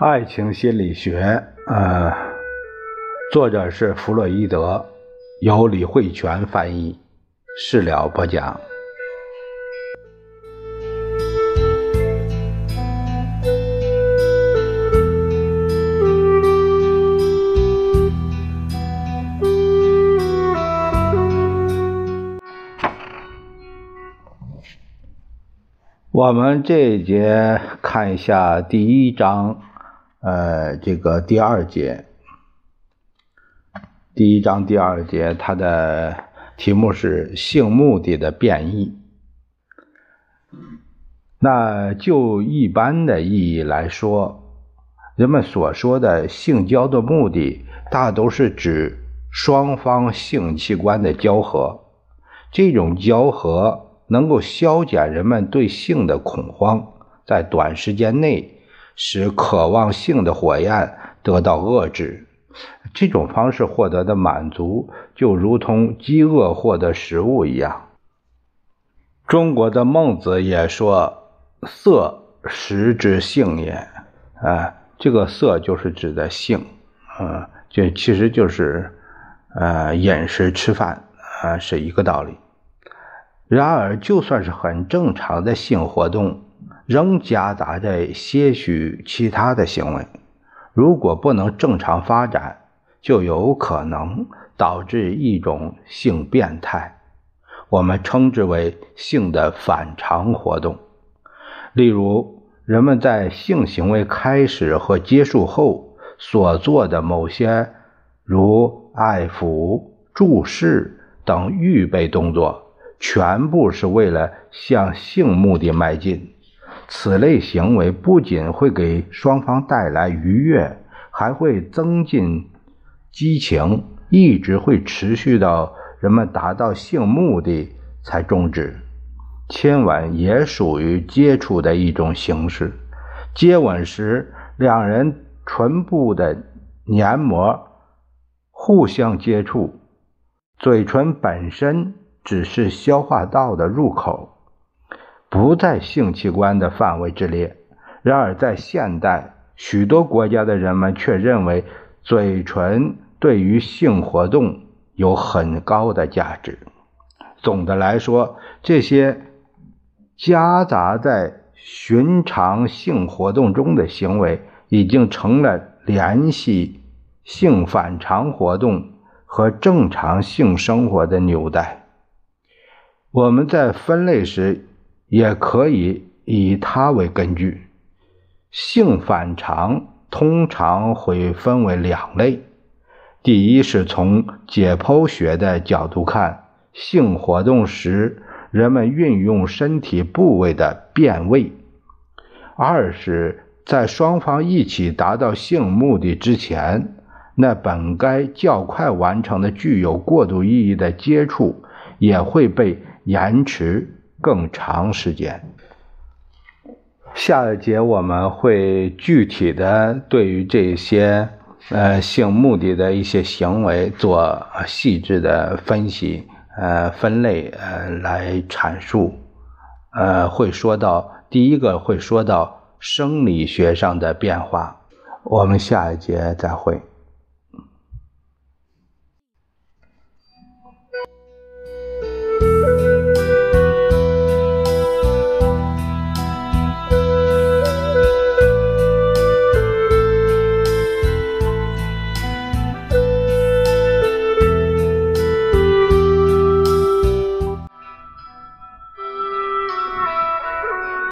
爱情心理学，呃，作者是弗洛伊德，由李慧泉翻译，事了播讲。我们这一节看一下第一章。呃，这个第二节，第一章第二节，它的题目是性目的的变异。那就一般的意义来说，人们所说的性交的目的，大都是指双方性器官的交合。这种交合能够消减人们对性的恐慌，在短时间内。使渴望性的火焰得到遏制，这种方式获得的满足，就如同饥饿获得食物一样。中国的孟子也说：“色食之性也。”啊，这个色就是指的性，啊，这其实就是呃饮食吃饭啊是一个道理。然而，就算是很正常的性活动。仍夹杂着些许其他的行为，如果不能正常发展，就有可能导致一种性变态，我们称之为性的反常活动。例如，人们在性行为开始和结束后所做的某些，如爱抚、注视等预备动作，全部是为了向性目的迈进。此类行为不仅会给双方带来愉悦，还会增进激情，一直会持续到人们达到性目的才终止。亲吻也属于接触的一种形式。接吻时，两人唇部的黏膜互相接触，嘴唇本身只是消化道的入口。不在性器官的范围之列。然而，在现代许多国家的人们却认为，嘴唇对于性活动有很高的价值。总的来说，这些夹杂在寻常性活动中的行为，已经成了联系性反常活动和正常性生活的纽带。我们在分类时。也可以以它为根据，性反常通常会分为两类。第一是从解剖学的角度看，性活动时人们运用身体部位的变位；二是，在双方一起达到性目的之前，那本该较快完成的具有过渡意义的接触，也会被延迟。更长时间。下一节我们会具体的对于这些呃性目的的一些行为做细致的分析、呃分类、呃来阐述。呃，会说到第一个会说到生理学上的变化。我们下一节再会。